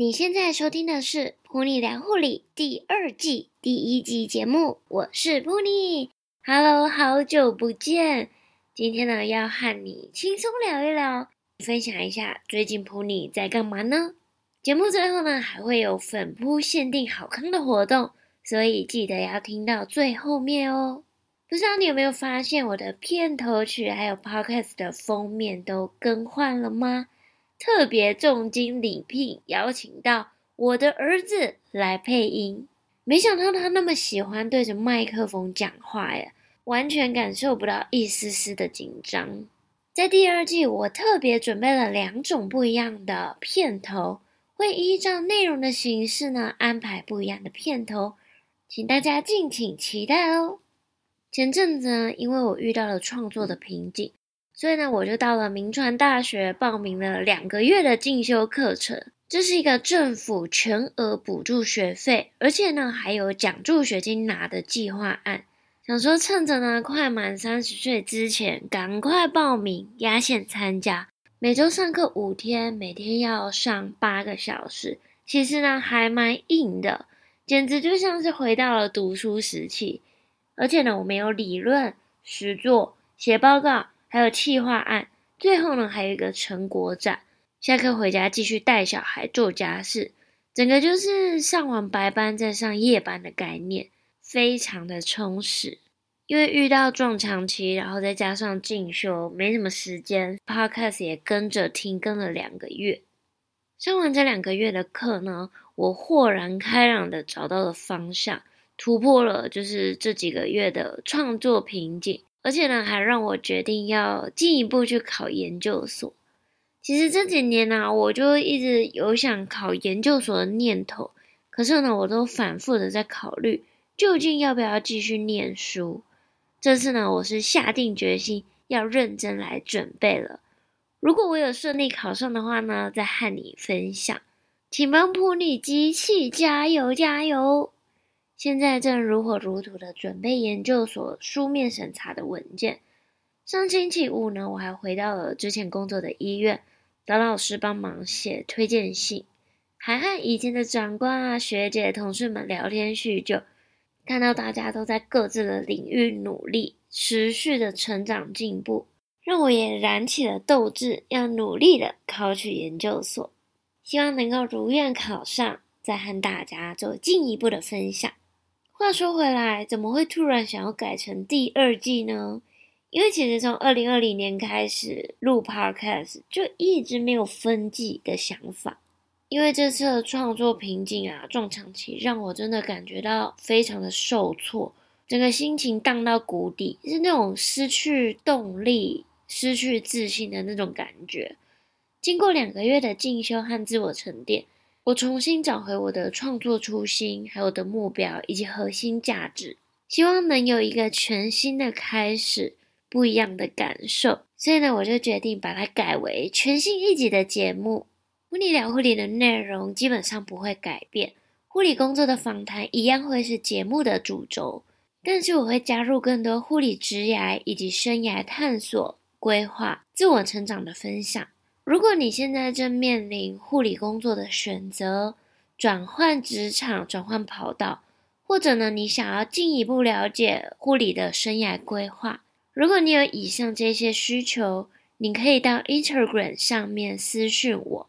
你现在收听的是《普尼聊护理》第二季第一集节目，我是普尼。Hello，好久不见。今天呢，要和你轻松聊一聊，分享一下最近普尼在干嘛呢？节目最后呢，还会有粉扑限定好康的活动，所以记得要听到最后面哦。不知道你有没有发现，我的片头曲还有 Podcast 的封面都更换了吗？特别重金礼聘，邀请到我的儿子来配音。没想到他那么喜欢对着麦克风讲话呀，完全感受不到一丝丝的紧张。在第二季，我特别准备了两种不一样的片头，会依照内容的形式呢，安排不一样的片头，请大家敬请期待哦。前阵子呢，因为我遇到了创作的瓶颈。所以呢，我就到了铭传大学报名了两个月的进修课程。这是一个政府全额补助学费，而且呢还有奖助学金拿的计划案。想说趁着呢快满三十岁之前，赶快报名压线参加。每周上课五天，每天要上八个小时。其实呢还蛮硬的，简直就像是回到了读书时期。而且呢，我们有理论、实作、写报告。还有企划案，最后呢还有一个成果展。下课回家继续带小孩做家事，整个就是上完白班再上夜班的概念，非常的充实。因为遇到撞墙期，然后再加上进修，没什么时间，Podcast 也跟着停更了两个月。上完这两个月的课呢，我豁然开朗的找到了方向，突破了就是这几个月的创作瓶颈。而且呢，还让我决定要进一步去考研究所。其实这几年呢、我就一直有想考研究所的念头，可是呢，我都反复的在考虑，究竟要不要继续念书。这次呢，我是下定决心要认真来准备了。如果我有顺利考上的话呢，再和你分享。请帮普利机器加油加油！现在正如火如荼的准备研究所书面审查的文件。上星期五呢，我还回到了之前工作的医院，找老师帮忙写推荐信，还和以前的长官啊、学姐、同事们聊天叙旧，看到大家都在各自的领域努力，持续的成长进步，让我也燃起了斗志，要努力的考取研究所，希望能够如愿考上，再和大家做进一步的分享。话说回来，怎么会突然想要改成第二季呢？因为其实从二零二零年开始录 Podcast，就一直没有分季的想法。因为这次的创作瓶颈啊，撞墙期，让我真的感觉到非常的受挫，整个心情荡到谷底，是那种失去动力、失去自信的那种感觉。经过两个月的进修和自我沉淀。我重新找回我的创作初心，还有我的目标以及核心价值，希望能有一个全新的开始，不一样的感受。所以呢，我就决定把它改为全新一集的节目。物理聊护理的内容基本上不会改变，护理工作的访谈一样会是节目的主轴，但是我会加入更多护理职涯以及生涯探索、规划、自我成长的分享。如果你现在正面临护理工作的选择，转换职场、转换跑道，或者呢，你想要进一步了解护理的生涯规划，如果你有以上这些需求，你可以到 Instagram 上面私讯我。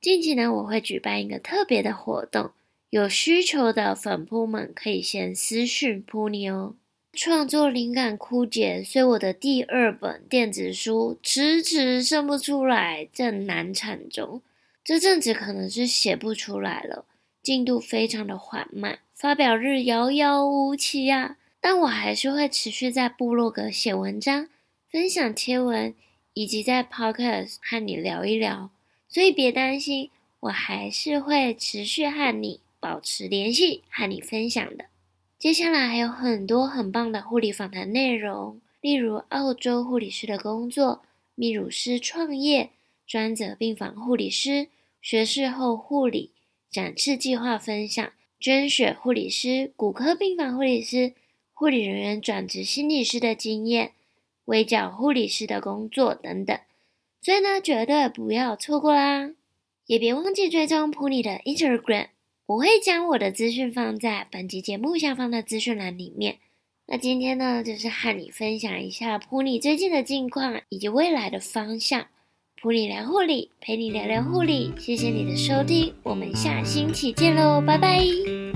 近期呢，我会举办一个特别的活动，有需求的粉扑们可以先私讯噗妮哦。创作灵感枯竭，所以我的第二本电子书迟迟生不出来，正难产中。这阵子可能是写不出来了，进度非常的缓慢，发表日遥遥无期啊！但我还是会持续在部落格写文章、分享贴文，以及在 Podcast 和你聊一聊。所以别担心，我还是会持续和你保持联系，和你分享的。接下来还有很多很棒的护理访谈内容，例如澳洲护理师的工作、泌乳师创业、专责病房护理师、学士后护理展翅计划分享、捐血护理师、骨科病房护理师、护理人员转职心理师的经验、卫教护理师的工作等等。所以呢，绝对不要错过啦！也别忘记追踪 Puni 的 Instagram，我会将我的资讯放在本集节目下方的资讯栏里面。那今天呢，就是和你分享一下普利最近的近况以及未来的方向。普利聊护理，陪你聊聊护理，谢谢你的收听，我们下星期见喽，拜拜。